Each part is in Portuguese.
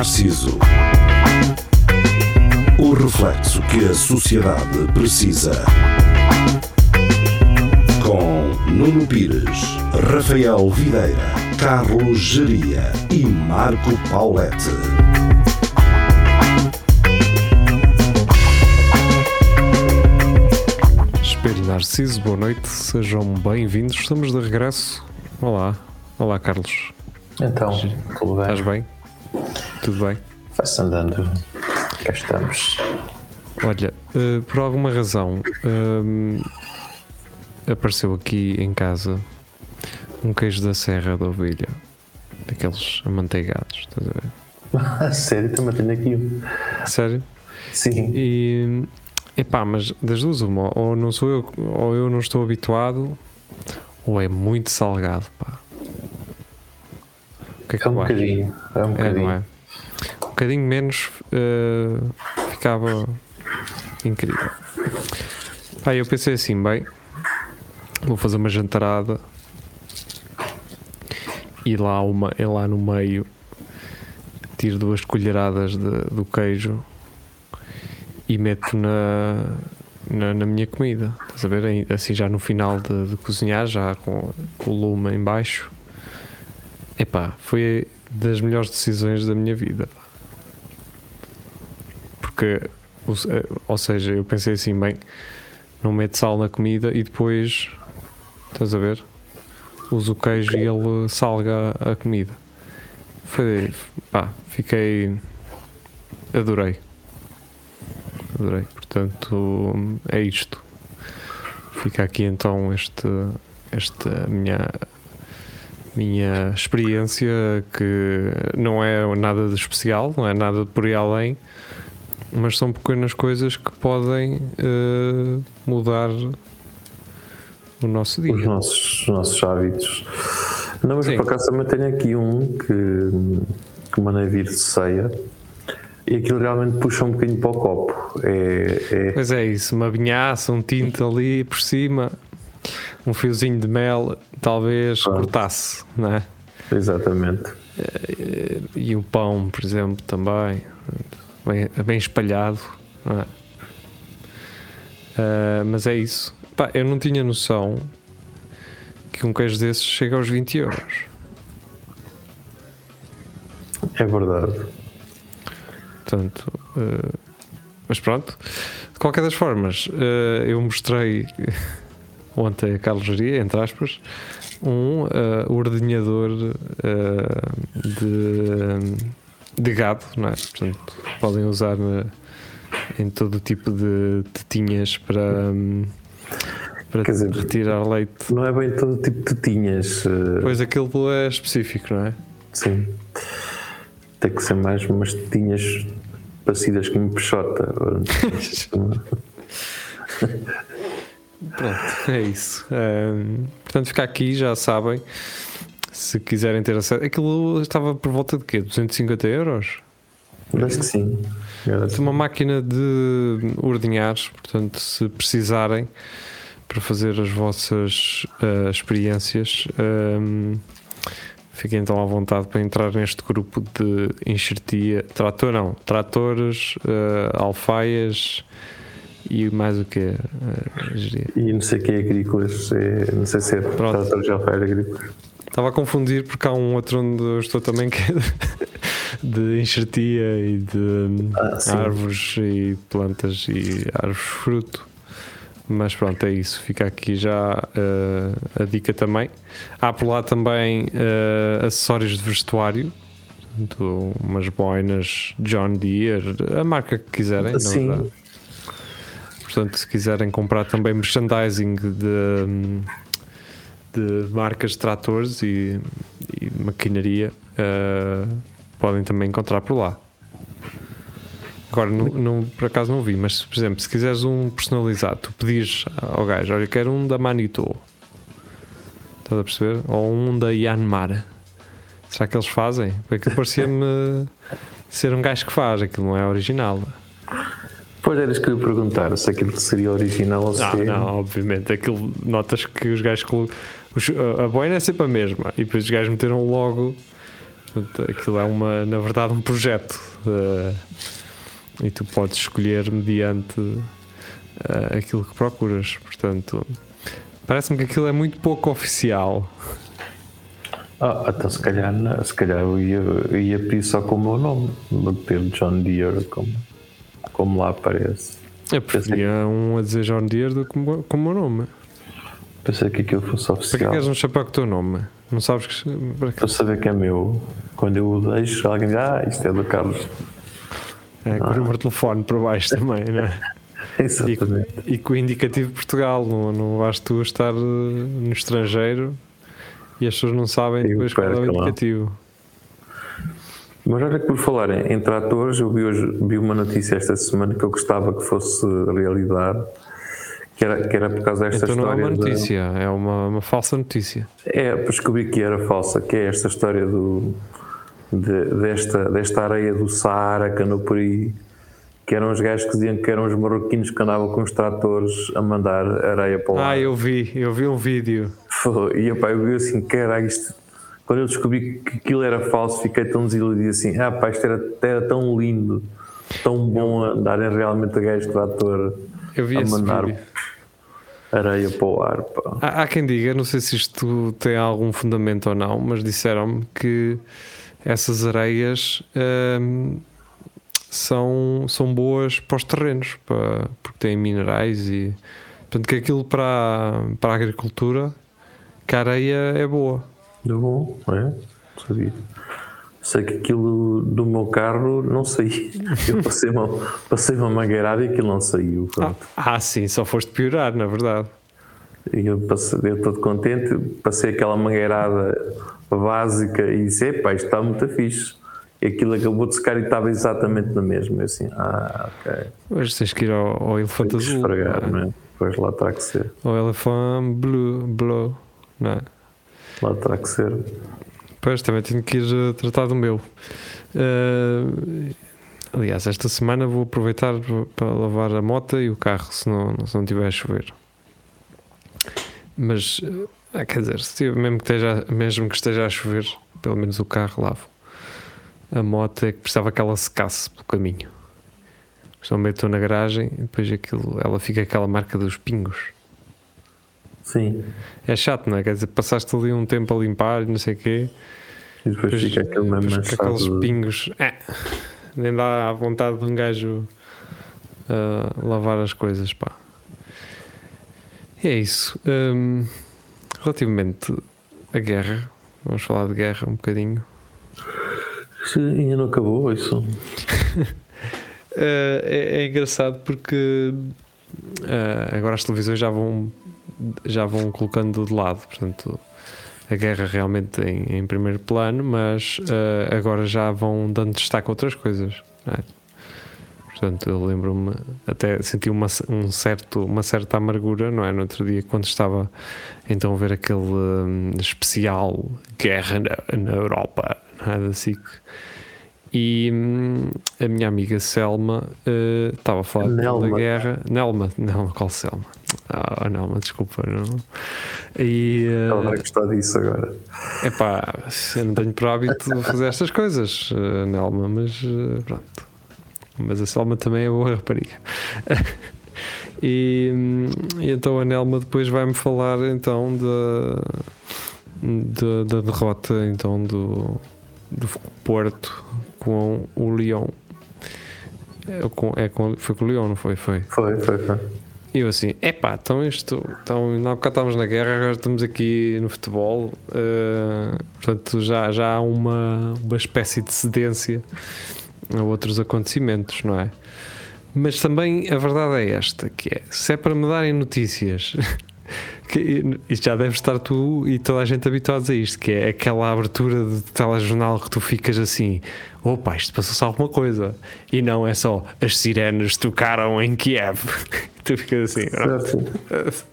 Narciso. O reflexo que a sociedade precisa. Com Nuno Pires, Rafael Videira, Carlos Geria e Marco Paulette. Espelho Narciso, boa noite, sejam bem-vindos. Estamos de regresso. Olá, olá Carlos. Então, tudo bem? Estás bem? Tudo bem? Vai-se andando. Cá estamos. Olha, uh, por alguma razão um, apareceu aqui em casa um queijo da Serra da Ovelha, daqueles amanteigados, estás a ver? Sério, também tenho aqui um. Sério? Sim. E epá, mas das duas, uma, ou não sou eu, ou eu não estou habituado, ou é muito salgado, pá. O que é que É um bocadinho. É um É, bocadinho. não é? Bocadinho menos eh, ficava incrível. Pá, eu pensei assim, bem, vou fazer uma jantarada e lá, uma, e lá no meio tiro duas colheradas de- do queijo e meto na, na, na minha comida. Estás a ver? Aí, Assim já no final de, de cozinhar, já com, com o lume em baixo. Epá, foi das melhores decisões da minha vida. Porque, eh, ou seja, eu pensei assim, bem, não meto sal na comida e depois, estás a ver? Uso o queijo e ele salga a comida. Foi, pá, fiquei, adorei. Adorei. Portanto, é isto. Fica aqui então este, esta minha minha experiência que não é nada de especial, não é nada de por aí além, mas são pequenas coisas que podem eh, mudar o nosso dia. Os nossos, os nossos hábitos. Não, mas Sim. por acaso também tenho aqui um que, que mandei vir de ceia e aquilo realmente puxa um bocadinho para o copo. É, é, Pois é isso, uma vinhaça, um tinto ali por cima, um fiozinho de mel, talvez cortasse, não é? exatamente. Eh, E o pão, por exemplo, também, bem, bem espalhado. é? Ah, mas é isso. Pá, eu não tinha noção que um queijo desses chega aos 20 euros. É verdade. Portanto, eh, mas pronto. De qualquer das formas, eh, eu mostrei ontem a Carlos Geria, entre aspas, um eh, ordenhador de, de gado, não é? Portanto, podem usar na- em todo o tipo de tetinhas para, hum, para dizer, retirar leite. Não é bem todo tipo de tinhas. eh, Pois aquilo é específico, não é? Sim. Tem que ser mais umas tinhas parecidas com uma peixota. Pronto, é isso. Ahm, portanto, fica aqui, já sabem. Se quiserem ter acesso. Aquilo estava por volta de quê? 250 euros? Acho que sim. É uma máquina de ordenhar, portanto, se precisarem para fazer as vossas ah, experiências, ahm, fiquem então à vontade para entrar neste grupo de enxertia. Trator não, tratores, ah, alfaias e mais o que? E não sei o que é agrícolas, é, não sei se é Pronto. trator já foi agrícola. Estava a confundir porque há um outro onde eu estou também que é de, enxertia e de Ah, sim. árvores e plantas e árvores fruto. Mas pronto, é isso. Fica aqui já eh, a dica também. Há por lá também eh, acessórios de vestuário. Umas boinas John Deere, a marca que quiserem, Sim. verdade. Portanto, se quiserem comprar também merchandising de, de marcas de tratores e, e maquinaria, eh, podem também encontrar por lá. Agora, não, não- por acaso não vi, mas por exemplo, se quiseres um personalizado, tu pedires ao gajo, olha, quero um da Manito, estás a perceber? Ou um da Yanmar. Será que eles fazem? Porque parecia-me ser um gajo que faz, aquilo não é original. Pois eras que eu ia perguntar se aquilo seria original ou se Não, é. não, obviamente. Aquilo, notas que os gajos a- boina é sempre a mesma. E depois os gajos meteram logo aquilo é uma, na verdade, um projeto. eh, e tu podes escolher mediante eh, aquilo que procuras. Portanto, parece-me que aquilo é muito pouco oficial. Ah, então se calhar, se calhar eu ia, eu ia pedir só com o meu nome, meter John Deere como, como lá aparece. Eu preferia um a dizer John Deere do que com o meu nome. Pensei que aquilo fosse Para que oficial. queres um chapéu com o teu nome? Não sabes que. Para que Para saber que é meu, quando eu o deixo, alguém diz, ah, isto é do Carlos. é, com o número de telefone por baixo também, não é? Exatamente. E com o indicativo de Portugal, não, não vais tu estar eh, no estrangeiro e as pessoas não sabem E depois qual é o lá. indicativo. Mas olha que por falar em, em tratores, eu vi, hoje, vi uma notícia esta semana que eu gostava que fosse realidade, que era, que era por causa desta Então não é história. uma da- notícia, é uma, uma falsa notícia. É, descobri que era falsa, que é esta história do, de- desta, desta areia do Saara que andou por aí, que eram os gajos que diziam que eram os marroquinos que andavam com os tratores a mandar areia para o Ah, eu vi, eu vi um vídeo. Foi, E epá, eu vi assim, caralho, isto. Quando eu descobri que aquilo era falso, fiquei tão desiludido assim, ah pá, isto era, era tão lindo, tão bom andarem realmente a gajos de trator Eu vi a esse mandar vídeo. Areia para o ar, pá. Há, há quem diga, não sei se isto tem algum fundamento ou não, mas disseram-me que essas areias hum, são, são boas para os terrenos, para, porque têm minerais e portanto que aquilo para, a- para a agricultura, que a areia é boa. Deu bom, é? Sabia. Sei que aquilo do meu carro não saiu. Eu passei uma, passei uma mangueirada e aquilo não saiu. Ah, ah, sim, só foste piorar, na verdade. E eu, passei, eu todo contente, passei aquela mangueirada básica e disse: epá, isto está muito fixe. E aquilo acabou de secar e estava exatamente na mesma. Eu assim, ah, ok. Hoje tens que ir ao, ao elefante azul, esfregar, não é? não é? Pois lá terá que ser. ao elefante blue, blue, não é? Lá terá que ser. Pois, também tenho que ir eh, tratar do meu. Eh, aliás, esta semana vou aproveitar para lavar a moto e o carro, se não, se não tiver a chover. Mas, eh, quer dizer, se mesmo, que esteja, mesmo que esteja a chover, pelo menos o carro lavo. A moto é que precisava que ela secasse pelo caminho. Só meto na garagem e depois aquilo, ela fica aquela marca dos pingos. Sim. É chato, não é? Quer dizer, passaste ali um tempo a limpar e não sei o quê. E depois Depois- fica aquele mesmo depois com aqueles pingos. É, nem dá à vontade de um gajo ah, lavar as coisas, pá. E é isso. Hum, relativamente à guerra, vamos falar de guerra um bocadinho. Sim, ainda não acabou isso. Ah, é, é engraçado porque ah, agora as televisões já vão já vão colocando de lado, portanto a guerra realmente em, em primeiro plano, mas ah, agora já vão dando destaque a outras coisas. é? Portanto, eu lembro-me, até senti uma, um certo, uma certa amargura, não é? No outro dia, quando estava então a ver aquele hum, especial Guerra na, na Europa, não é? Da SIC. E hum, a minha amiga Selma eh, estava a falar da Nelma. guerra. Nelma, Nelma, qual Selma? Ah, Nelma, desculpa. Não. E eh, Ela vai gostar disso agora. Epá, eu não tenho por hábito de fazer estas coisas, eh, Nelma, mas eh, pronto. Mas a Selma também é boa rapariga. e, hum, e então a Nelma depois vai-me falar então da, da, da derrota então do, do Porto com o Lyon. É, com, é com, foi com o Lyon, não foi? Foi. Foi, foi, foi. E eu assim, epá, então isto, então, na época estávamos na guerra, agora estamos aqui no futebol, eh, portanto já, já há uma, uma espécie de cedência a outros acontecimentos, não é? Mas também a verdade é esta, que é, se é para me darem notícias, que, isto já deve estar tu e toda a gente habituados a isto, que é aquela abertura de telejornal que tu ficas assim, opa, isto passou-se alguma coisa, e não é só as sirenes tocaram em Kiev, tu ficas assim, Certo.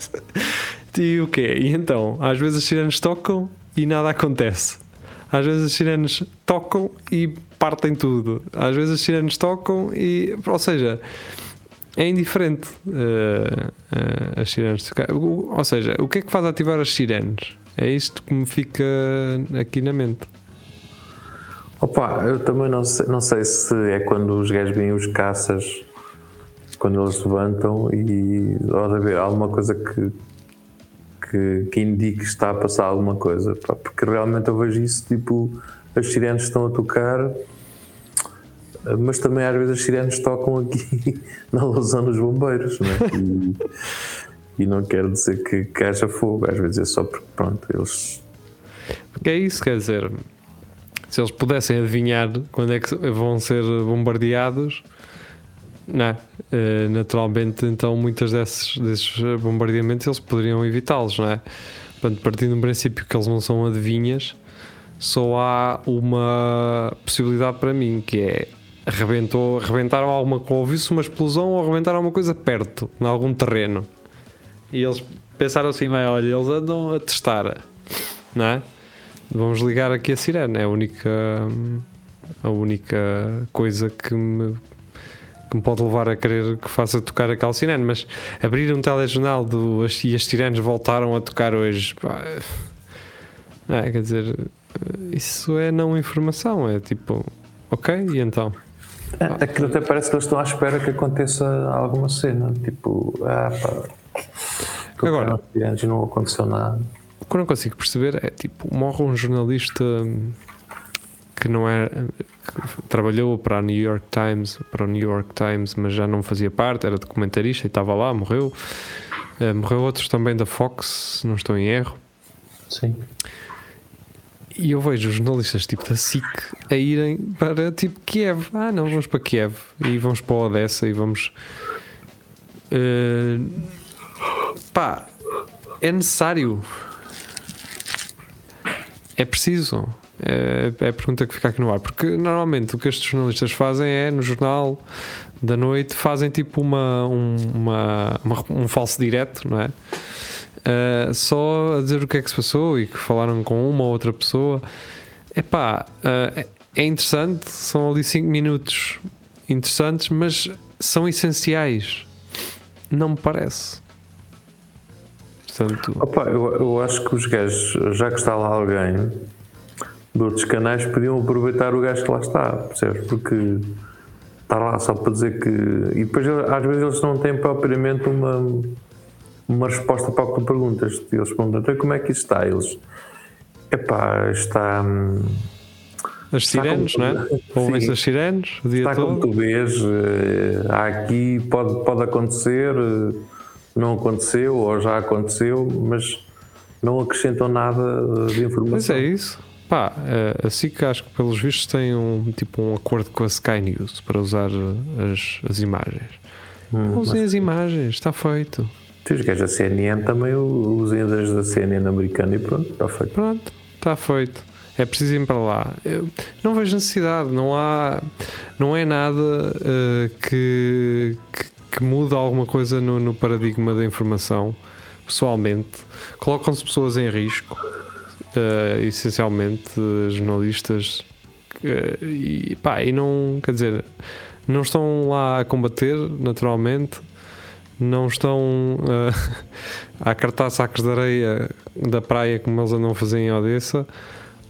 e o quê? E então, às vezes as sirenes tocam e nada acontece. Às vezes as sirenes tocam e partem tudo. Às vezes as sirenes tocam e. Ou seja, é indiferente eh, eh, as sirenes tocar. Ou seja, o que é que faz ativar as sirenes? É isto que me fica aqui na mente. Opa, eu também não sei, não sei se é quando os gajos vêm os caças, quando eles levantam e há de haver alguma coisa que, que, que indique que está a passar alguma coisa. Porque realmente eu vejo isso, tipo, as sirenes estão a tocar, mas também às vezes as sirenes tocam aqui na lousão dos bombeiros, né? E, e não quero dizer que, que haja fogo, às vezes é só porque, pronto, eles. Porque é isso, quer dizer, se eles pudessem adivinhar quando é que vão ser bombardeados, não é? Eh, naturalmente, então, muitas desses, desses bombardeamentos eles poderiam evitá-los, não é? Portanto, partindo do princípio que eles não são adivinhas, só há uma possibilidade para mim que é arrebentou, arrebentaram alguma ouviu-se uma explosão ou arrebentaram alguma coisa perto, em algum terreno. E eles pensaram assim, mas olha, eles andam a testar, não é? Vamos ligar aqui a sirene, é a única a única coisa que me, que me pode levar a querer que faça tocar aquela sirene, mas abrir um telejornal do, e as sirenes voltaram a tocar hoje, pá, é, quer dizer, isso é não informação, é tipo, ok, e então? É, aquilo até parece que eles estão à espera que aconteça alguma cena, tipo, ah pá, Agora, antes não aconteceu nada. o que eu não consigo perceber é tipo, morre um jornalista que não é que trabalhou para a New York Times, para o New York Times, mas já não fazia parte, era documentarista e estava lá, morreu. Eh, morreu outros também da Fox, se não estou em erro. Sim. E eu vejo jornalistas tipo da SIC a irem para tipo Kiev. Ah, não, vamos para Kiev e vamos para Odessa e vamos. Eh, pá, é necessário. É preciso. É, é a pergunta que fica aqui no ar. Porque normalmente o que estes jornalistas fazem é no jornal da noite fazem tipo uma, um, uma, uma- um falso direto, não é? Uh, só a dizer o que é que se passou e que falaram com uma ou outra pessoa. Epá, uh, é- interessante, são ali 5 minutos interessantes, mas são essenciais. Não me parece. Portanto, Opa, eu, eu acho que os gajos, já que está lá alguém de outros canais, podiam aproveitar o gajo que lá está, percebes? Porque está lá só para dizer que. E depois, às vezes, eles não têm propriamente uma, uma resposta para o que tu perguntas. Eles perguntam, então como é que isso está? Eles. Epá, está. hum, as Está sirenes, como- não é? Ouvem-se as sirenes o dia Está como todo. tu vês, eh, há aqui, pode, pode acontecer, eh, não aconteceu ou já aconteceu, mas não acrescentam nada de Mas informação. é isso. Pá, eh, a SIC acho que pelos vistos tem um tipo um acordo com a Sky News para usar as, as imagens. Hum, Usem as imagens, está feito. Os gajos da CNN também usem das da CNN americana e pronto, está feito. Pronto, está feito. É preciso ir para lá. Eu não vejo necessidade, não há, não é nada eh, que, que, que muda alguma coisa no, no paradigma da informação. Pessoalmente, colocam-se pessoas em risco, eh, essencialmente eh, jornalistas, e pá, e não, quer dizer, não estão lá a combater, naturalmente, não estão eh, a cartar sacos de areia da praia como eles andam a fazer em Odessa.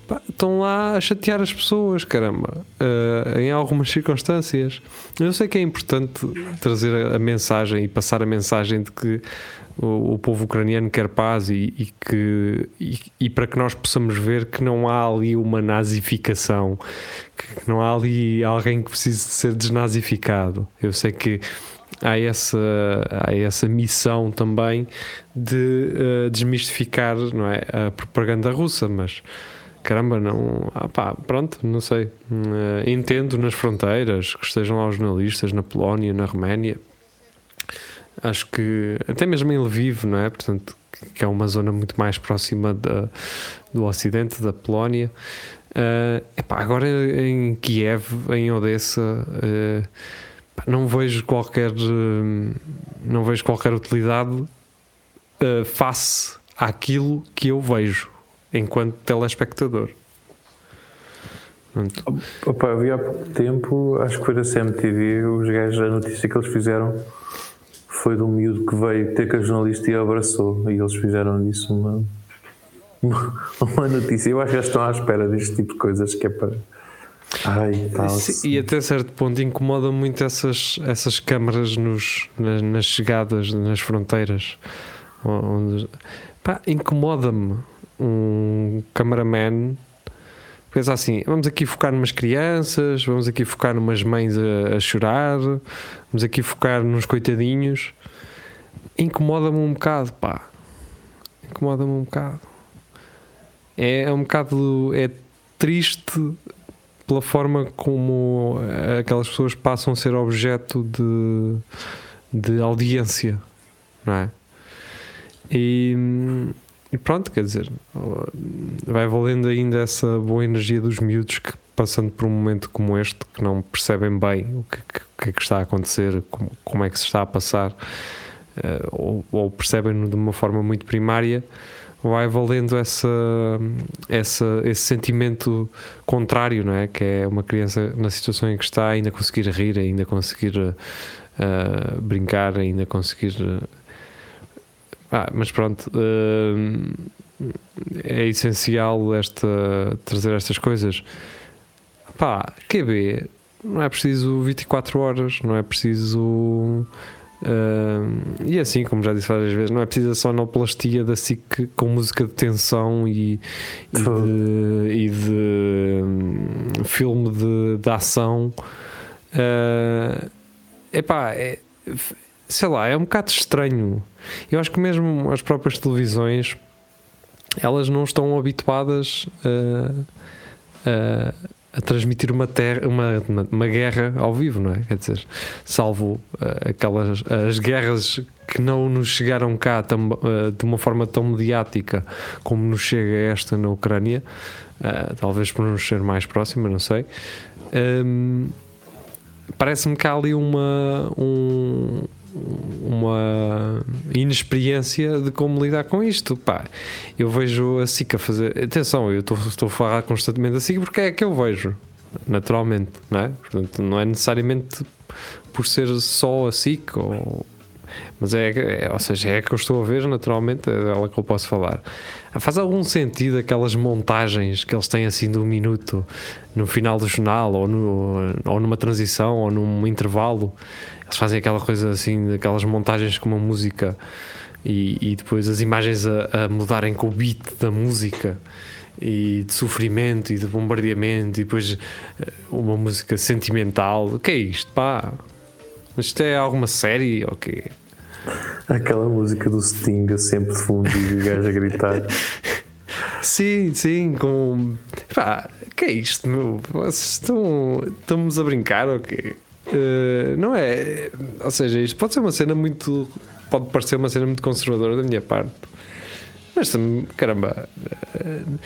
Pá, estão lá a chatear as pessoas, caramba, eh, em algumas circunstâncias. Eu sei que é importante trazer a, a mensagem e passar a mensagem de que o, o povo ucraniano quer paz e, e que e, e para que nós possamos ver que não há ali uma nazificação, que não há ali alguém que precise de ser desnazificado. Eu sei que há essa, há essa missão também de eh, desmistificar não é, a propaganda russa, mas caramba, não. Ah, pá, pronto, não sei. Eh, entendo nas fronteiras que estejam lá os jornalistas na Polónia, na Roménia. Acho que até mesmo em Lviv, não é? Portanto, que é uma zona muito mais próxima da, do ocidente da Polónia. Eh, epá, agora em Kiev, em Odessa, pá, não vejo qualquer eh, não vejo qualquer utilidade eh, face àquilo que eu vejo enquanto telespectador. Portanto, Opa, eu vi há pouco tempo, acho que foi da CMTV, os gajos, a notícia que eles fizeram foi de um miúdo que veio ter com a jornalista e a abraçou. E eles fizeram disso uma, uma, uma notícia. Eu acho que eles estão à espera deste tipo de coisas que é para, Ai, Sim, e até certo ponto incomoda muito essas, essas câmaras nos, nas, nas chegadas, nas fronteiras. Onde, pá, incomoda-me um cameraman. Pensa assim: vamos aqui focar numas crianças, vamos aqui focar numas mães a, a chorar, vamos aqui focar nos coitadinhos. Incomoda-me um bocado, pá. Incomoda-me um bocado. É, é um bocado. É triste pela forma como aquelas pessoas passam a ser objeto de, de audiência, não é? E, e, pronto, quer dizer, vai valendo ainda essa boa energia dos miúdos que, passando por um momento como este, que não percebem bem o que, que, que é está a acontecer, como, como, é que se está a passar, uh, ou, ou percebem-no de uma forma muito primária vai valendo essa, essa, esse sentimento contrário, não é? Que é uma criança na situação em que está, ainda conseguir rir, ainda conseguir uh, brincar, ainda conseguir. Ah, mas pronto, uh, é essencial esta, trazer estas coisas. Pá, QB, não é preciso 24 horas, não é preciso Uh, e assim, como já disse várias vezes, não é preciso a sonoplastia da SIC com música de tensão e, e de, e de um, filme de, de ação. Uh, epá, é, sei lá, é um bocado estranho. Eu acho que mesmo as próprias televisões elas não estão habituadas a, a a transmitir uma, terra, uma, uma, guerra ao vivo, não é? Quer dizer, salvo uh, aquelas as guerras que não nos chegaram cá tam, uh, de uma forma tão mediática como nos chega esta na Ucrânia, uh, talvez por nos ser mais próxima, não sei. Um, Parece-me que há ali uma, um, uma inexperiência de como lidar com isto. Pá, eu vejo a SICA fazer. Atenção, eu estou, a falar constantemente da SICA porque é que eu vejo, naturalmente, não é? Portanto, não é necessariamente por ser só a SICA ou. Mas é, é, ou seja, é que eu estou a ver, naturalmente, é dela que eu posso falar. Faz algum sentido aquelas montagens que eles têm assim de um minuto no final do jornal, ou, no, ou numa transição, ou num intervalo, eles fazem aquela coisa assim, aquelas montagens com uma música e, e depois as imagens a, a, mudarem com o beat da música e de sofrimento e de bombardeamento e depois eh, uma música sentimental. O que é isto? Pá, isto é alguma série ou okay? quê? Aquela música do Sting sempre de fundo e o gajo a gritar. Sim, sim, com. Pá, que é isto, meu? Vocês estão. Estamos a brincar ou quê? Uh, não é. Ou seja, isto pode ser uma cena muito. Pode parecer uma cena muito conservadora da minha parte. Mas caramba. Uh,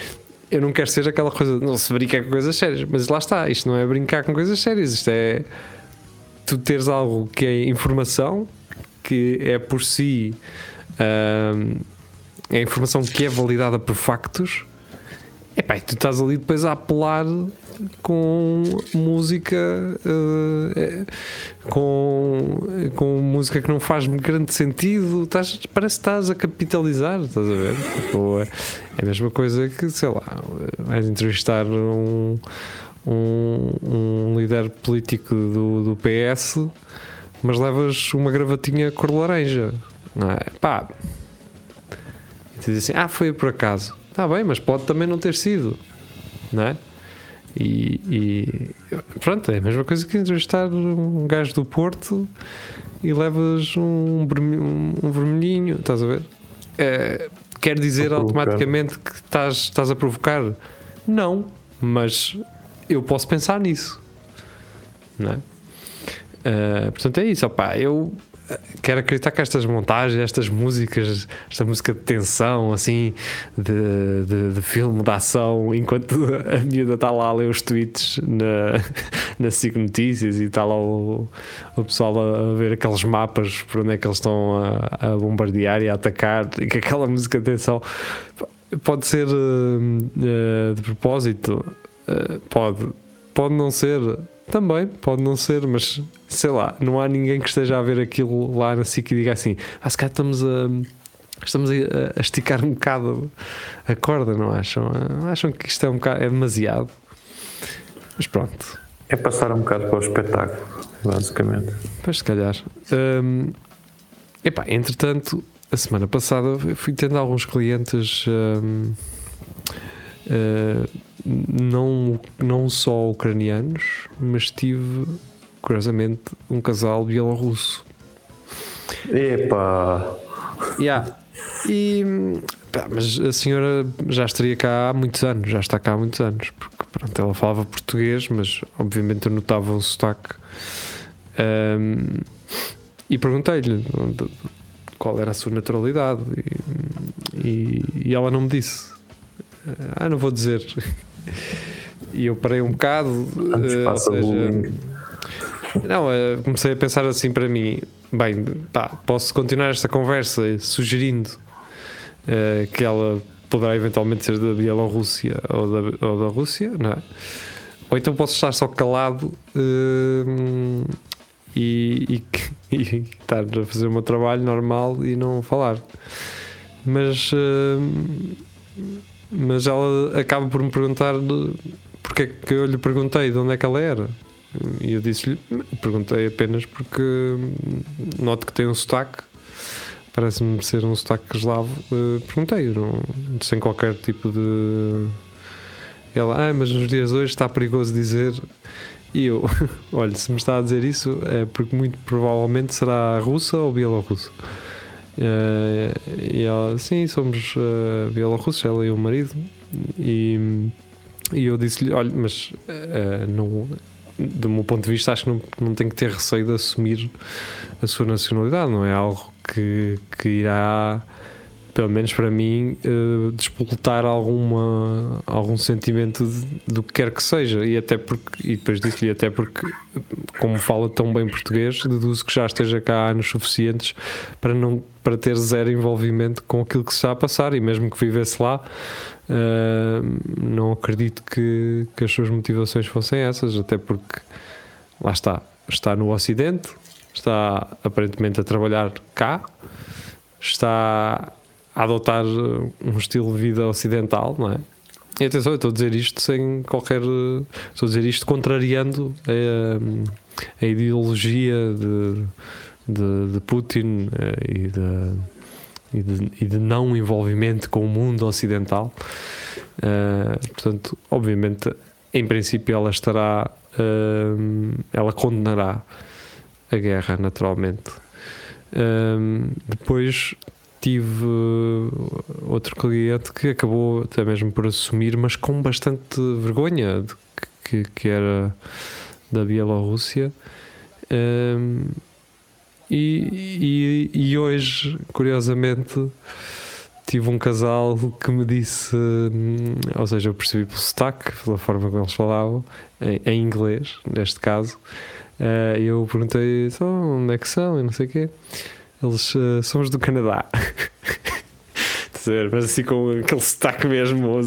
eu não quero ser aquela coisa. Não se brincar com coisas sérias. Mas lá está. Isto não é brincar com coisas sérias. Isto é. Tu teres algo que é informação, que é por si. Uh, é informação que é validada por factos. Epá, e tu estás ali depois a apelar com música uh, com, com música que não faz grande sentido estás, parece que estás a capitalizar estás a ver tipo, é, é a mesma coisa que sei lá vais entrevistar um, um, um líder político do, do PS mas levas uma gravatinha cor laranja não é? pá e tu dizes assim, ah foi por acaso está bem, mas pode também não ter sido não é? E, e, pronto, é a mesma coisa que entrevistar um gajo do Porto e levas um, um, um vermelhinho, estás a ver? É, quer dizer automaticamente que estás, estás a provocar? Não, mas eu posso pensar nisso, não é? Uh, portanto, é isso, opá, eu quero acreditar que estas montagens, estas músicas, esta música de tensão, assim, de, de, de filme, de ação, enquanto a miúda está lá a ler os tweets na, na SIC Notícias e está lá o, o pessoal a, a, ver aqueles mapas por onde é que eles estão a, a bombardear e a atacar, e que aquela música de tensão pode ser uh, uh, de propósito, uh, pode, pode não ser também, pode não ser, mas sei lá, não há ninguém que esteja a ver aquilo lá na SIC e diga assim: ah, se calhar estamos a. Estamos a, a esticar um bocado a corda, não acham? Acham que isto é um bocado, é demasiado? Mas pronto. É passar um bocado para o espetáculo, basicamente. Pois se calhar. Hum, epá, entretanto, a semana passada fui tendo alguns clientes hum, eh, não, não só ucranianos, mas tive, curiosamente, um casal bielorrusso. Epá! Yeah. E, pá, mas a senhora já estaria cá há muitos anos, já está cá há muitos anos, porque pronto, ela falava português, mas obviamente eu notava o sotaque. Ahm, e perguntei-lhe qual era a sua naturalidade e, e- e ela não me disse. Ah, não vou dizer. E eu parei um bocado. Antes ou passa seja, bullying. não, eh, comecei a pensar assim para mim: bem, pá, posso continuar esta conversa sugerindo eh, que ela poderá eventualmente ser da Bielorrússia ou da, ou da Rússia, não é? Ou então posso estar só calado eh, e, e, e estar a fazer o meu trabalho normal e não falar. Mas, eh, mas ela acaba por me perguntar porque é que eu lhe perguntei de onde é que ela era. E eu disse-lhe, perguntei apenas porque noto que tem um sotaque, parece-me ser um sotaque eslavo. eh, perguntei, não, sem qualquer tipo de. Ela, ah, mas nos dias de hoje está perigoso dizer. E eu, olha, se me está a dizer isso, é porque muito provavelmente será russa ou bielorrussa. Eh, e ela, sim, somos uh, bielorrussos, ela e o marido. E, e eu disse-lhe: olha, mas eh, não, do meu ponto de vista, acho que não, não tem que ter receio de assumir a sua nacionalidade, não é algo que, que irá, pelo menos para mim, eh, despoltar alguma, algum sentimento de- do que quer que seja. E até porque, e depois disse-lhe até porque, como fala tão bem português, deduzo que já esteja cá há anos suficientes para, não, para ter zero envolvimento com aquilo que se está a passar, e mesmo que vivesse lá. Uh, não acredito que, que as suas motivações fossem essas, até porque lá está, está no Ocidente, está aparentemente a trabalhar cá, está a adotar um estilo de vida ocidental, não é? E atenção, eu estou a dizer isto sem qualquer. Estou a dizer isto contrariando a, a ideologia de, de, de Putin eh, e de e de, e de não envolvimento com o mundo ocidental. Uh, portanto, obviamente, em princípio, ela estará, uh, ela condenará a guerra, naturalmente. Um, depois tive outro cliente que acabou até mesmo por assumir, mas com bastante vergonha de que, que era da Bielorrússia. Um, e, e, e hoje, curiosamente, tive um casal que me disse, hum, ou seja, eu percebi pelo sotaque, pela forma como eles falavam, em, em inglês, neste caso. Uh, eu perguntei só onde é que são e não sei o quê. Eles uh, somos do Canadá. Mas assim com aquele sotaque mesmo.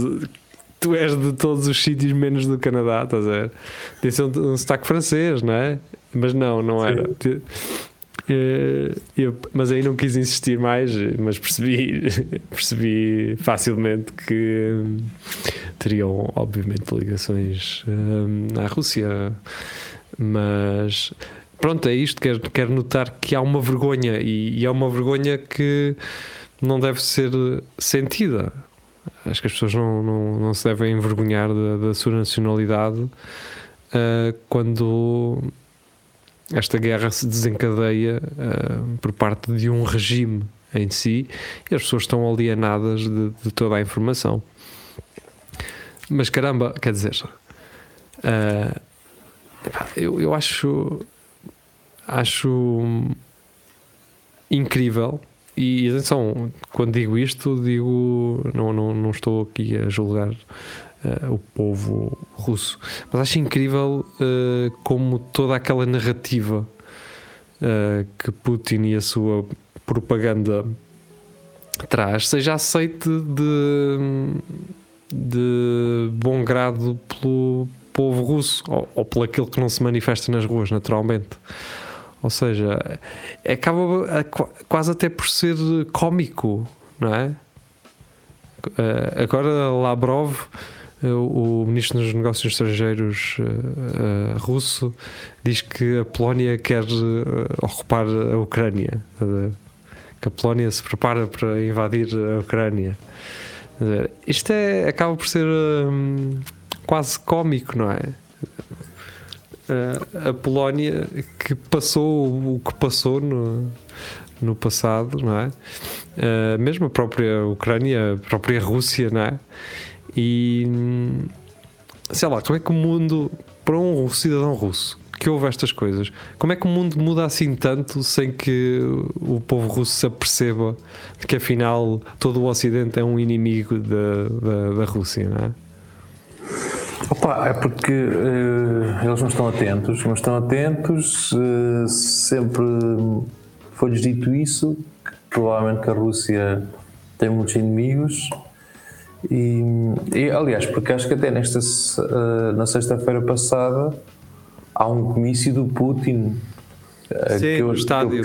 Tu és de todos os sítios menos do Canadá, estás a ver? Disse um, um sotaque francês, não é? Mas não, não era. Sim. Uh, eu, mas aí não quis insistir mais, mas percebi, percebi facilmente que um, teriam, obviamente, ligações um, à Rússia. Mas pronto, é isto. Quero, quero notar que há uma vergonha e, e é uma vergonha que não deve ser sentida. Acho que as pessoas não, não, não se devem envergonhar da, da sua nacionalidade uh, quando esta guerra se desencadeia uh, por parte de um regime em si e as pessoas estão alienadas de, de toda a informação. Mas caramba, quer dizer, uh, eu, eu acho acho incrível e atenção, quando digo isto, digo não, não, não estou aqui a julgar uh, o povo russo, mas acho incrível uh, como toda aquela narrativa uh, que Putin e a sua propaganda traz seja aceite de, de bom grado pelo povo russo ou, ou pelo aquele que não se manifesta nas ruas, naturalmente. Ou seja, acaba a, quase até por ser cómico, não é? Uh, agora Lavrov o, o ministro dos Negócios Estrangeiros uh, uh, russo diz que a Polónia quer ocupar a Ucrânia, que a Polónia se prepara para invadir a Ucrânia. Isto é, acaba por ser um, quase cómico, não é? A Polónia que passou o que passou no, no passado, não é? Uh, mesmo a própria Ucrânia, a própria Rússia, não é? E sei lá, como é que o mundo, para um cidadão russo que ouve estas coisas, como é que o mundo muda assim tanto sem que o povo russo se aperceba de que afinal todo o Ocidente é um inimigo da, da, da Rússia, não é? Opa, é porque uh, eles não estão atentos, não estão atentos, uh, sempre foi-lhes dito isso, que provavelmente que a Rússia tem muitos inimigos. E, e aliás, porque acho que até nesta, uh, na sexta-feira passada há um comício do Putin. Sim, que eu, no estádio.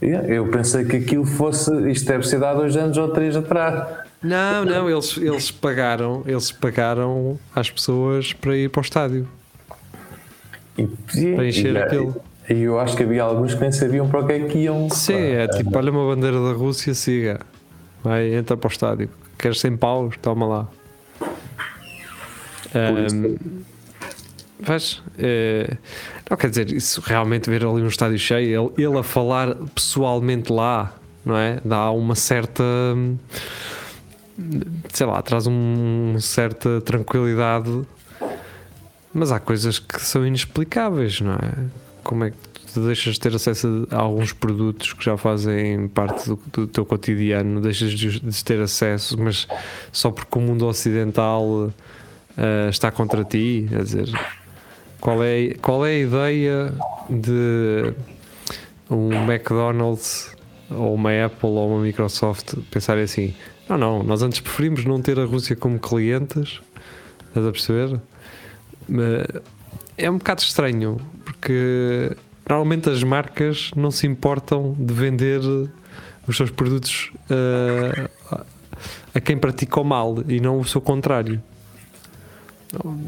Eu, eu pensei que aquilo fosse. Isto deve ser há dois anos ou três atrás. Não, não, eles, eles pagaram, eles pagaram às pessoas para ir para o estádio. E, para encher e, aquilo. E eu acho que havia alguns que nem sabiam para o que é que iam. Sim, é tipo, olha uma bandeira da Rússia, siga. Vai, entra para o estádio. Queres 100 paus? Toma lá. Um? É, não quer dizer, isso realmente ver ali um estádio cheio, ele, ele a falar pessoalmente lá, não é? Dá uma certa sei lá, traz uma certa tranquilidade, mas há coisas que são inexplicáveis, não é? Como é que tu deixas de ter acesso a alguns produtos que já fazem parte do, do teu cotidiano, deixas de, ter acesso, mas só porque o mundo ocidental uh, está contra ti, quer dizer, qual é, qual é a ideia de um McDonald's ou uma Apple ou uma Microsoft pensar assim, não, não, nós antes preferimos não ter a Rússia como clientes, estás a perceber? É um bocado estranho, porque normalmente as marcas não se importam de vender os seus produtos uh, a quem pratica o mal e não o seu contrário.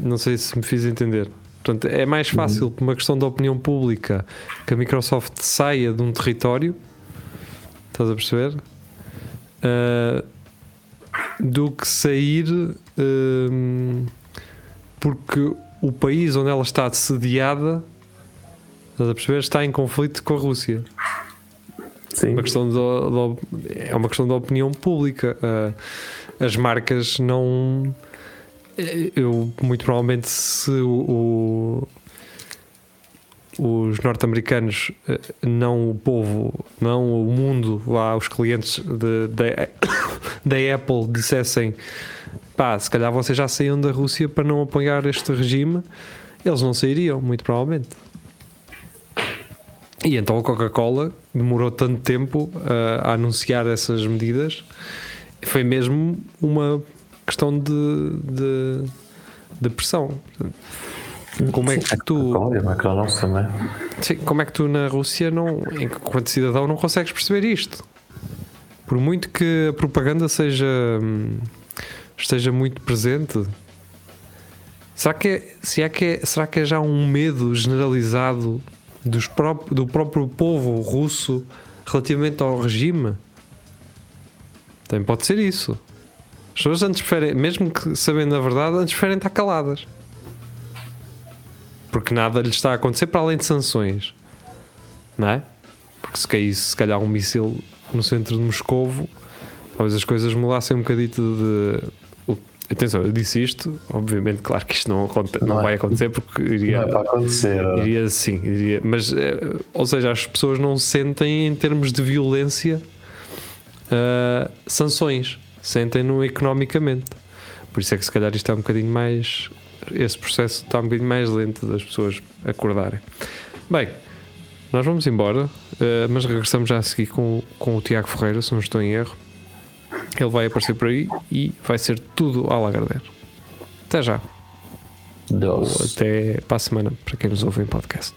Não sei se me fiz entender. Portanto, é mais fácil, por uma questão da opinião pública, que a Microsoft saia de um território, estás a perceber? Uh, do que sair um, porque o país onde ela está sediada estás a perceber, está em conflito com a Rússia. Sim. Uma questão de, de, é uma questão da opinião pública. Uh, as marcas não. Eu, muito provavelmente, se o, os norte-americanos, eh, não o povo, não o mundo, lá os clientes da Apple dissessem pá, se calhar vocês já saíam da Rússia para não apoiar este regime, eles não sairiam, muito provavelmente. E então a Coca-Cola demorou tanto tempo uh, a anunciar essas medidas, foi mesmo uma questão de, de, de pressão. Como é que tu. Sim, como é que tu na Rússia, não, enquanto cidadão, não consegues perceber isto? Por muito que a propaganda seja. esteja muito presente. Será que, é, se é que é, será que é já um medo generalizado dos pró do próprio povo russo relativamente ao regime? Também pode ser isso. As pessoas antes preferem, mesmo que sabendo a verdade, antes preferem estar caladas porque nada lhe está a acontecer para além de sanções, não é? Porque se caísse, se calhar, um míssil no centro de Moscovo, talvez as coisas mudassem um bocadito de. Atenção, eu disse isto, obviamente, claro que isto não, não, não é. vai acontecer porque iria. Não é acontecer. Iria sim, iria, mas, eh, ou seja, as pessoas não sentem em termos de violência uh, sanções, sentem-no economicamente. Por isso é que se calhar isto é um bocadinho mais esse processo está um bocadinho mais lento das pessoas acordarem. Bem, nós vamos embora, eh, mas regressamos já a seguir com, com o Tiago Ferreira, se não estou em erro. Ele vai aparecer por aí e vai ser tudo a Lagardère. Até já. Ou até para a semana, para quem nos ouve em podcast.